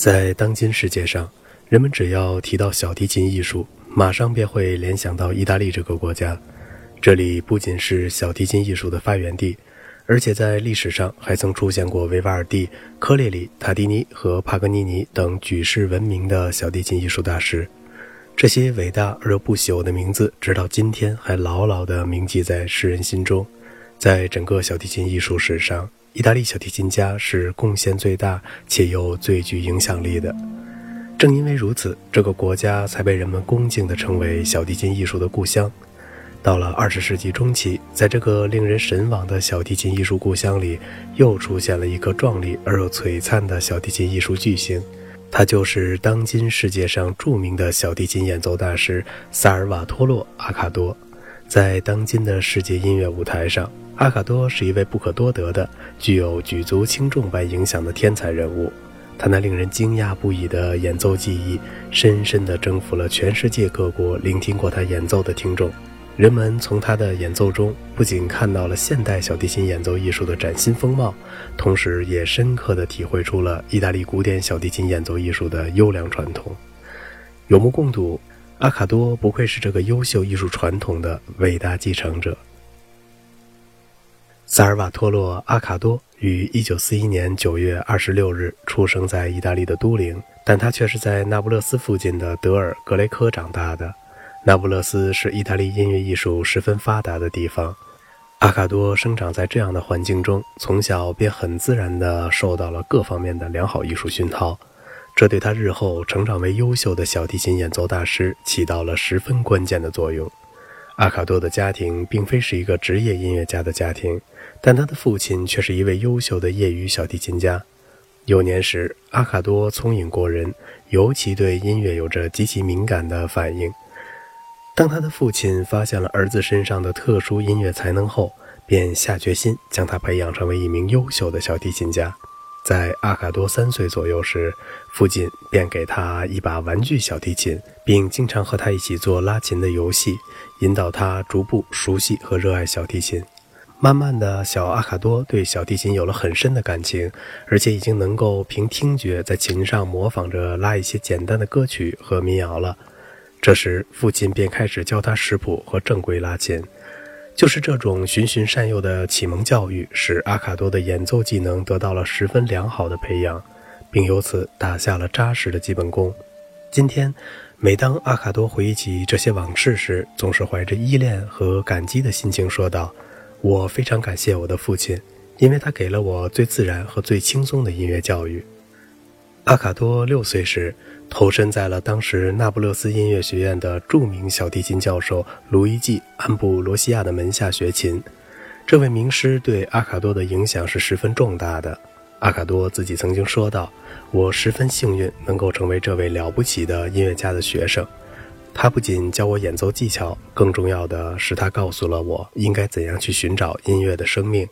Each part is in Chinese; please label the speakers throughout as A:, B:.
A: 在当今世界上，人们只要提到小提琴艺术，马上便会联想到意大利这个国家。这里不仅是小提琴艺术的发源地，而且在历史上还曾出现过维瓦尔第、科列里、塔蒂尼和帕格尼尼等举世闻名的小提琴艺术大师。这些伟大而又不朽的名字，直到今天还牢牢地铭记在世人心中。在整个小提琴艺术史上，意大利小提琴家是贡献最大且又最具影响力的。正因为如此，这个国家才被人们恭敬地称为小提琴艺术的故乡。到了二十世纪中期，在这个令人神往的小提琴艺术故乡里，又出现了一个壮丽而又璀璨的小提琴艺术巨星。他就是当今世界上著名的小提琴演奏大师萨尔瓦托洛·阿卡多。在当今的世界音乐舞台上，阿卡多是一位不可多得的、具有举足轻重般影响的天才人物。他那令人惊讶不已的演奏技艺，深深地征服了全世界各国聆听过他演奏的听众。人们从他的演奏中不仅看到了现代小提琴演奏艺术的崭新风貌，同时也深刻地体会出了意大利古典小提琴演奏艺术的优良传统。有目共睹，阿卡多不愧是这个优秀艺术传统的伟大继承者。萨尔瓦托洛·阿卡多于1941年9月26日出生在意大利的都灵，但他却是在那不勒斯附近的德尔格雷科长大的。那不勒斯是意大利音乐艺术十分发达的地方，阿卡多生长在这样的环境中，从小便很自然地受到了各方面的良好艺术熏陶，这对他日后成长为优秀的小提琴演奏大师起到了十分关键的作用。阿卡多的家庭并非是一个职业音乐家的家庭，但他的父亲却是一位优秀的业余小提琴家。幼年时，阿卡多聪颖过人，尤其对音乐有着极其敏感的反应。当他的父亲发现了儿子身上的特殊音乐才能后，便下决心将他培养成为一名优秀的小提琴家。在阿卡多三岁左右时，父亲便给他一把玩具小提琴，并经常和他一起做拉琴的游戏，引导他逐步熟悉和热爱小提琴。慢慢的小阿卡多对小提琴有了很深的感情，而且已经能够凭听觉在琴上模仿着拉一些简单的歌曲和民谣了。这时，父亲便开始教他识谱和正规拉琴。就是这种循循善诱的启蒙教育，使阿卡多的演奏技能得到了十分良好的培养，并由此打下了扎实的基本功。今天，每当阿卡多回忆起这些往事时，总是怀着依恋和感激的心情说道：“我非常感谢我的父亲，因为他给了我最自然和最轻松的音乐教育。”阿卡多六岁时，投身在了当时那不勒斯音乐学院的著名小提琴教授卢伊季·安布罗西亚的门下学琴。这位名师对阿卡多的影响是十分重大的。阿卡多自己曾经说道：“我十分幸运能够成为这位了不起的音乐家的学生。他不仅教我演奏技巧，更重要的是他告诉了我应该怎样去寻找音乐的生命。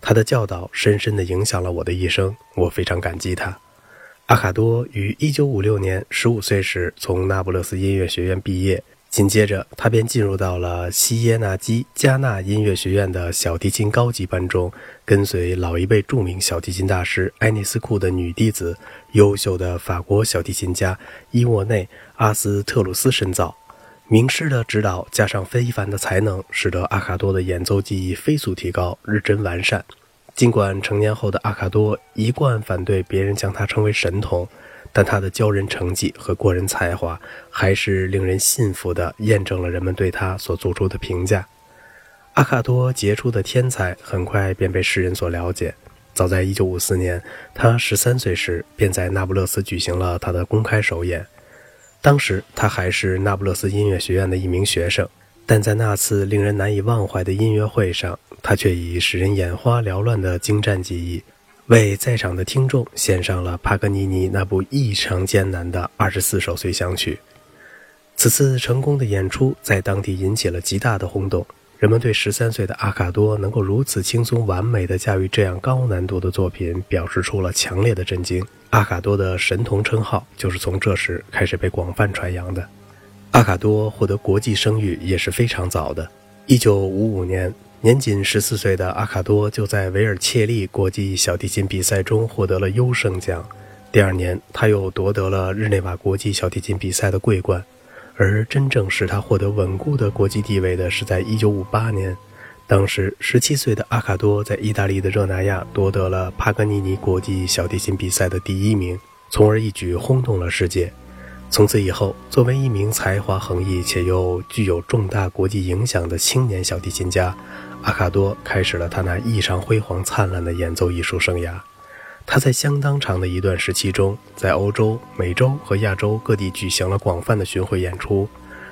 A: 他的教导深深地影响了我的一生，我非常感激他。”阿卡多于1956年15岁时从那不勒斯音乐学院毕业，紧接着他便进入到了西耶纳基加纳音乐学院的小提琴高级班中，跟随老一辈著名小提琴大师埃涅斯库的女弟子、优秀的法国小提琴家伊沃内·阿斯特鲁斯深造。名师的指导加上非凡的才能，使得阿卡多的演奏技艺飞速提高，日臻完善。尽管成年后的阿卡多一贯反对别人将他称为神童，但他的骄人成绩和过人才华还是令人信服地验证了人们对他所做出的评价。阿卡多杰出的天才很快便被世人所了解。早在1954年，他13岁时便在那不勒斯举行了他的公开首演。当时他还是那不勒斯音乐学院的一名学生。但在那次令人难以忘怀的音乐会上，他却以使人眼花缭乱的精湛技艺，为在场的听众献上了帕格尼尼那部异常艰难的二十四首随想曲。此次成功的演出在当地引起了极大的轰动，人们对十三岁的阿卡多能够如此轻松完美地驾驭这样高难度的作品表示出了强烈的震惊。阿卡多的神童称号就是从这时开始被广泛传扬的。阿卡多获得国际声誉也是非常早的。一九五五年，年仅十四岁的阿卡多就在维尔切利国际小提琴比赛中获得了优胜奖。第二年，他又夺得了日内瓦国际小提琴比赛的桂冠。而真正使他获得稳固的国际地位的是在1958年，当时17岁的阿卡多在意大利的热那亚夺得了帕格尼尼国际小提琴比赛的第一名，从而一举轰动了世界。从此以后，作为一名才华横溢且又具有重大国际影响的青年小提琴家，阿卡多开始了他那异常辉煌灿烂的演奏艺术生涯。他在相当长的一段时期中，在欧洲、美洲和亚洲各地举行了广泛的巡回演出。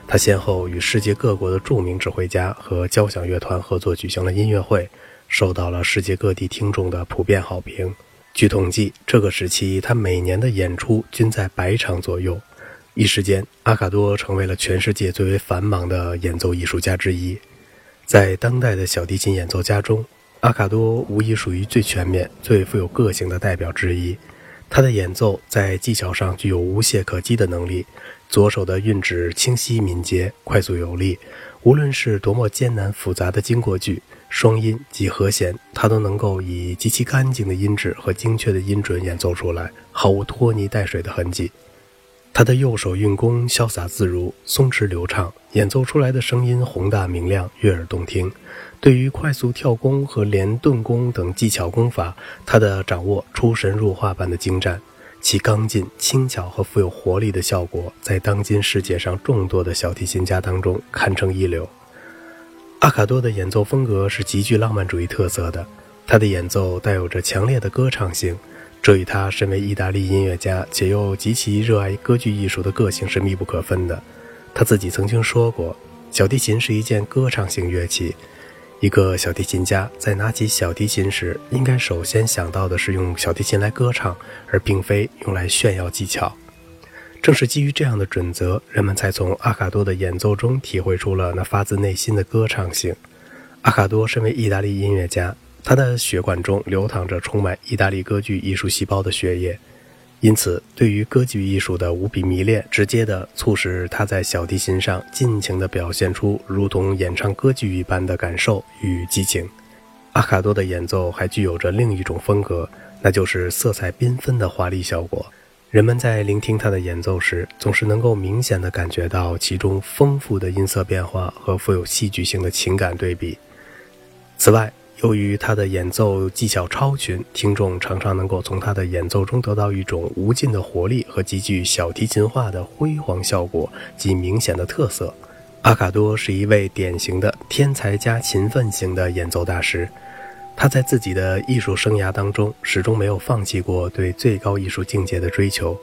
A: 他先后与世界各国的著名指挥家和交响乐团合作举行了音乐会，受到了世界各地听众的普遍好评。据统计，这个时期他每年的演出均在百场左右。一时间，阿卡多成为了全世界最为繁忙的演奏艺术家之一。在当代的小提琴演奏家中，阿卡多无疑属于最全面、最富有个性的代表之一。他的演奏在技巧上具有无懈可击的能力，左手的运指清晰敏捷、快速有力。无论是多么艰难复杂的经过句、双音及和弦，他都能够以极其干净的音质和精确的音准演奏出来，毫无拖泥带水的痕迹。他的右手运弓潇洒自如、松弛流畅，演奏出来的声音宏大明亮、悦耳动听。对于快速跳弓和连顿弓等技巧功法，他的掌握出神入化般的精湛，其刚劲、轻巧和富有活力的效果，在当今世界上众多的小提琴家当中堪称一流。阿卡多的演奏风格是极具浪漫主义特色的，他的演奏带有着强烈的歌唱性，这与他身为意大利音乐家且又极其热爱歌剧艺术的个性是密不可分的。他自己曾经说过：“小提琴是一件歌唱性乐器。”一个小提琴家在拿起小提琴时，应该首先想到的是用小提琴来歌唱，而并非用来炫耀技巧。正是基于这样的准则，人们才从阿卡多的演奏中体会出了那发自内心的歌唱性。阿卡多身为意大利音乐家，他的血管中流淌着充满意大利歌剧艺术细胞的血液。因此，对于歌剧艺术的无比迷恋，直接地促使他在小提琴上尽情地表现出如同演唱歌剧一般的感受与激情。阿卡多的演奏还具有着另一种风格，那就是色彩缤纷的华丽效果。人们在聆听他的演奏时，总是能够明显地感觉到其中丰富的音色变化和富有戏剧性的情感对比。此外，由于他的演奏技巧超群，听众常常能够从他的演奏中得到一种无尽的活力和极具小提琴化的辉煌效果及明显的特色。阿卡多是一位典型的天才加勤奋型的演奏大师，他在自己的艺术生涯当中始终没有放弃过对最高艺术境界的追求。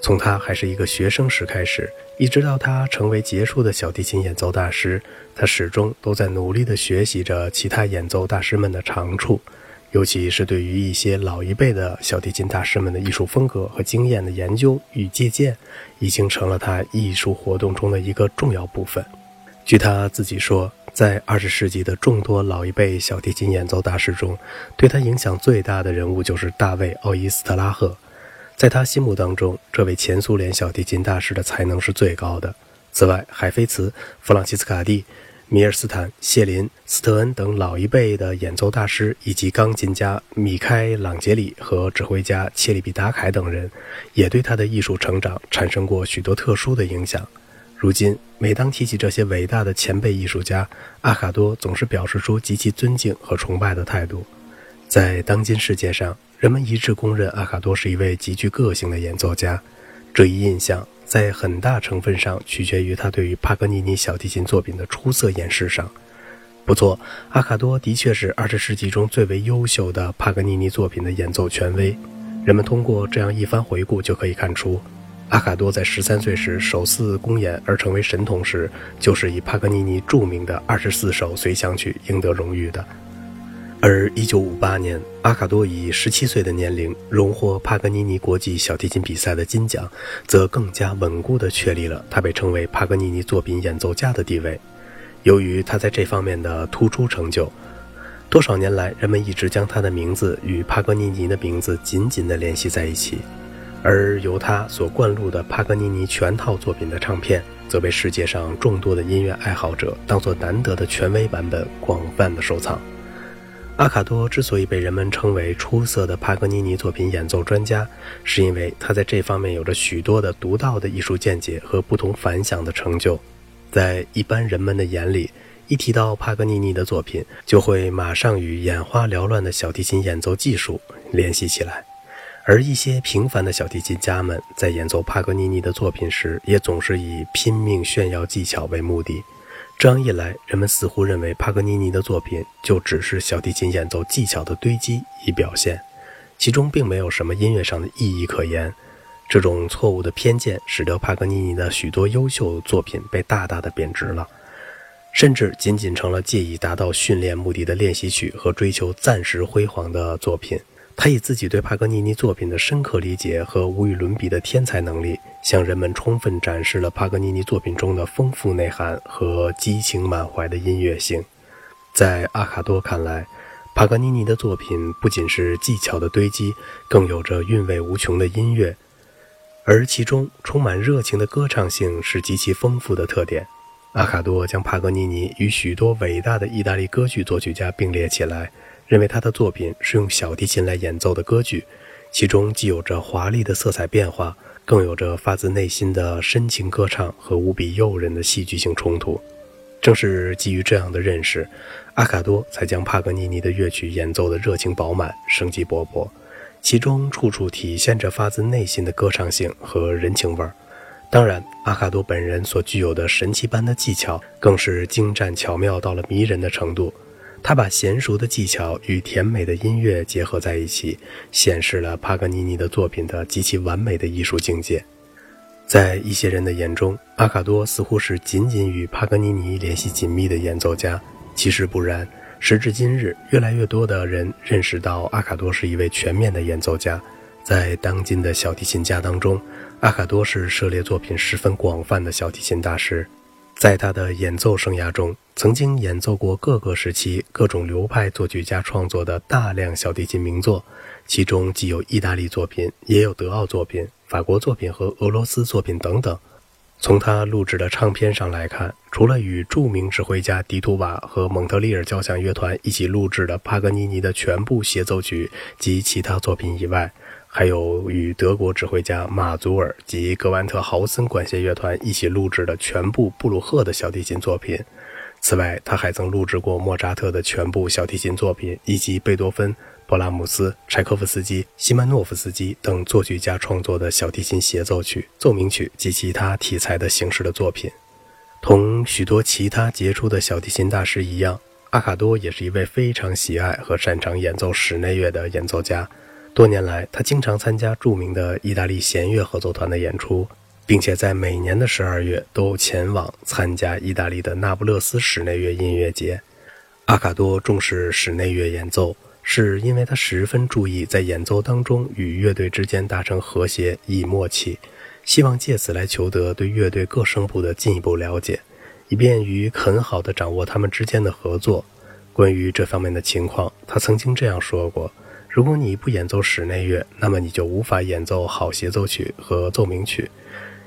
A: 从他还是一个学生时开始，一直到他成为杰出的小提琴演奏大师，他始终都在努力地学习着其他演奏大师们的长处，尤其是对于一些老一辈的小提琴大师们的艺术风格和经验的研究与借鉴，已经成了他艺术活动中的一个重要部分。据他自己说，在二十世纪的众多老一辈小提琴演奏大师中，对他影响最大的人物就是大卫·奥伊斯特拉赫。在他心目当中，这位前苏联小提琴大师的才能是最高的。此外，海菲茨、弗朗西斯卡蒂、米尔斯坦、谢林、斯特恩等老一辈的演奏大师，以及钢琴家米开朗杰里和指挥家切里比达凯等人，也对他的艺术成长产生过许多特殊的影响。如今，每当提起这些伟大的前辈艺术家，阿卡多总是表示出极其尊敬和崇拜的态度。在当今世界上，人们一致公认阿卡多是一位极具个性的演奏家，这一印象在很大成分上取决于他对于帕格尼尼小提琴作品的出色演示上。不错，阿卡多的确是二十世纪中最为优秀的帕格尼尼作品的演奏权威。人们通过这样一番回顾就可以看出，阿卡多在十三岁时首次公演而成为神童时，就是以帕格尼尼著名的二十四首随想曲赢得荣誉的。而1958年，阿卡多以17岁的年龄荣获帕格尼尼国际小提琴比赛的金奖，则更加稳固地确立了他被称为帕格尼尼作品演奏家的地位。由于他在这方面的突出成就，多少年来人们一直将他的名字与帕格尼尼的名字紧紧地联系在一起。而由他所灌录的帕格尼尼全套作品的唱片，则被世界上众多的音乐爱好者当作难得的权威版本广泛的收藏。阿卡多之所以被人们称为出色的帕格尼尼作品演奏专家，是因为他在这方面有着许多的独到的艺术见解和不同凡响的成就。在一般人们的眼里，一提到帕格尼尼的作品，就会马上与眼花缭乱的小提琴演奏技术联系起来。而一些平凡的小提琴家们在演奏帕格尼尼的作品时，也总是以拼命炫耀技巧为目的。这样一来，人们似乎认为帕格尼尼的作品就只是小提琴演奏技巧的堆积与表现，其中并没有什么音乐上的意义可言。这种错误的偏见使得帕格尼尼的许多优秀作品被大大的贬值了，甚至仅仅成了借以达到训练目的的练习曲和追求暂时辉煌的作品。他以自己对帕格尼尼作品的深刻理解和无与伦比的天才能力，向人们充分展示了帕格尼尼作品中的丰富内涵和激情满怀的音乐性。在阿卡多看来，帕格尼尼的作品不仅是技巧的堆积，更有着韵味无穷的音乐，而其中充满热情的歌唱性是极其丰富的特点。阿卡多将帕格尼尼与许多伟大的意大利歌剧作曲家并列起来。认为他的作品是用小提琴来演奏的歌剧，其中既有着华丽的色彩变化，更有着发自内心的深情歌唱和无比诱人的戏剧性冲突。正是基于这样的认识，阿卡多才将帕格尼尼的乐曲演奏得热情饱满、生机勃勃，其中处处体现着发自内心的歌唱性和人情味儿。当然，阿卡多本人所具有的神奇般的技巧，更是精湛巧妙到了迷人的程度。他把娴熟的技巧与甜美的音乐结合在一起，显示了帕格尼尼的作品的极其完美的艺术境界。在一些人的眼中，阿卡多似乎是仅仅与帕格尼尼联系紧密的演奏家，其实不然。时至今日，越来越多的人认识到阿卡多是一位全面的演奏家。在当今的小提琴家当中，阿卡多是涉猎作品十分广泛的小提琴大师。在他的演奏生涯中，曾经演奏过各个时期、各种流派作曲家创作的大量小提琴名作，其中既有意大利作品，也有德奥作品、法国作品和俄罗斯作品等等。从他录制的唱片上来看，除了与著名指挥家迪图瓦和蒙特利尔交响乐团一起录制的帕格尼尼的全部协奏曲及其他作品以外，还有与德国指挥家马祖尔及格万特豪森管弦乐团一起录制的全部布鲁赫的小提琴作品。此外，他还曾录制过莫扎特的全部小提琴作品，以及贝多芬、勃拉姆斯、柴可夫斯基、西曼诺夫斯基等作曲家创作的小提琴协奏曲、奏鸣曲及其他题材的形式的作品。同许多其他杰出的小提琴大师一样，阿卡多也是一位非常喜爱和擅长演奏室内乐的演奏家。多年来，他经常参加著名的意大利弦乐合奏团的演出，并且在每年的十二月都前往参加意大利的那不勒斯室内乐音乐节。阿卡多重视室内乐演奏，是因为他十分注意在演奏当中与乐队之间达成和谐以默契，希望借此来求得对乐队各声部的进一步了解，以便于很好的掌握他们之间的合作。关于这方面的情况，他曾经这样说过。如果你不演奏室内乐，那么你就无法演奏好协奏曲和奏鸣曲，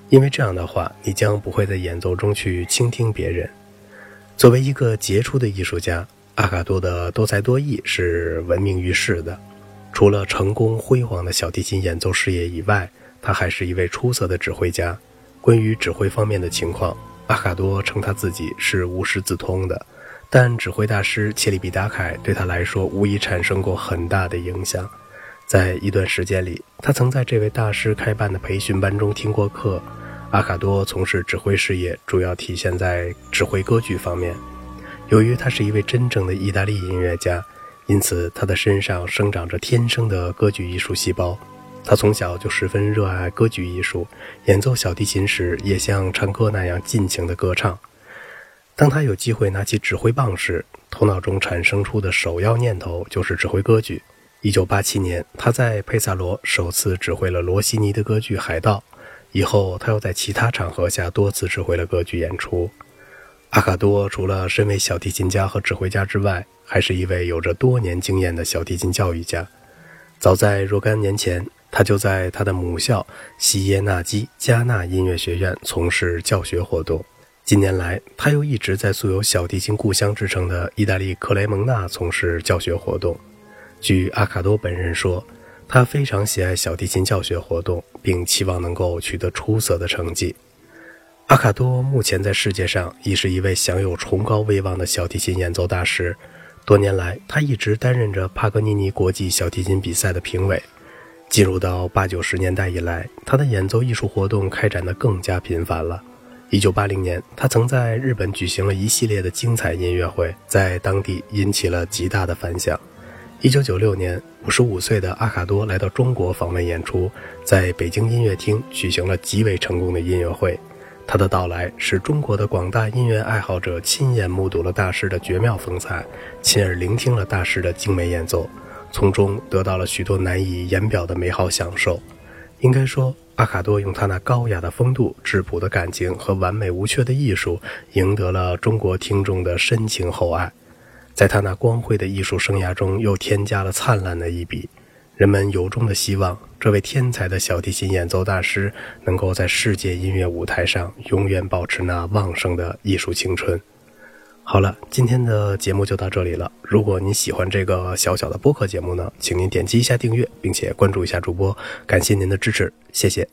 A: 因为这样的话，你将不会在演奏中去倾听别人。作为一个杰出的艺术家，阿卡多的多才多艺是闻名于世的。除了成功辉煌的小提琴演奏事业以外，他还是一位出色的指挥家。关于指挥方面的情况，阿卡多称他自己是无师自通的。但指挥大师切里比达凯对他来说无疑产生过很大的影响。在一段时间里，他曾在这位大师开办的培训班中听过课。阿卡多从事指挥事业，主要体现在指挥歌剧方面。由于他是一位真正的意大利音乐家，因此他的身上生长着天生的歌剧艺术细胞。他从小就十分热爱歌剧艺术，演奏小提琴时也像唱歌那样尽情地歌唱。当他有机会拿起指挥棒时，头脑中产生出的首要念头就是指挥歌剧。1987年，他在佩萨罗首次指挥了罗西尼的歌剧《海盗》，以后他又在其他场合下多次指挥了歌剧演出。阿卡多除了身为小提琴家和指挥家之外，还是一位有着多年经验的小提琴教育家。早在若干年前，他就在他的母校西耶纳基加纳音乐学院从事教学活动。近年来，他又一直在素有“小提琴故乡”之称的意大利克雷蒙纳从事教学活动。据阿卡多本人说，他非常喜爱小提琴教学活动，并期望能够取得出色的成绩。阿卡多目前在世界上已是一位享有崇高威望的小提琴演奏大师。多年来，他一直担任着帕格尼尼国际小提琴比赛的评委。进入到八九十年代以来，他的演奏艺术活动开展得更加频繁了。一九八零年，他曾在日本举行了一系列的精彩音乐会，在当地引起了极大的反响。一九九六年，五十五岁的阿卡多来到中国访问演出，在北京音乐厅举行了极为成功的音乐会。他的到来使中国的广大音乐爱好者亲眼目睹了大师的绝妙风采，亲耳聆听了大师的精美演奏，从中得到了许多难以言表的美好享受。应该说。阿卡多用他那高雅的风度、质朴的感情和完美无缺的艺术，赢得了中国听众的深情厚爱。在他那光辉的艺术生涯中，又添加了灿烂的一笔。人们由衷的希望，这位天才的小提琴演奏大师能够在世界音乐舞台上永远保持那旺盛的艺术青春。好了，今天的节目就到这里了。如果您喜欢这个小小的播客节目呢，请您点击一下订阅，并且关注一下主播，感谢您的支持，谢谢。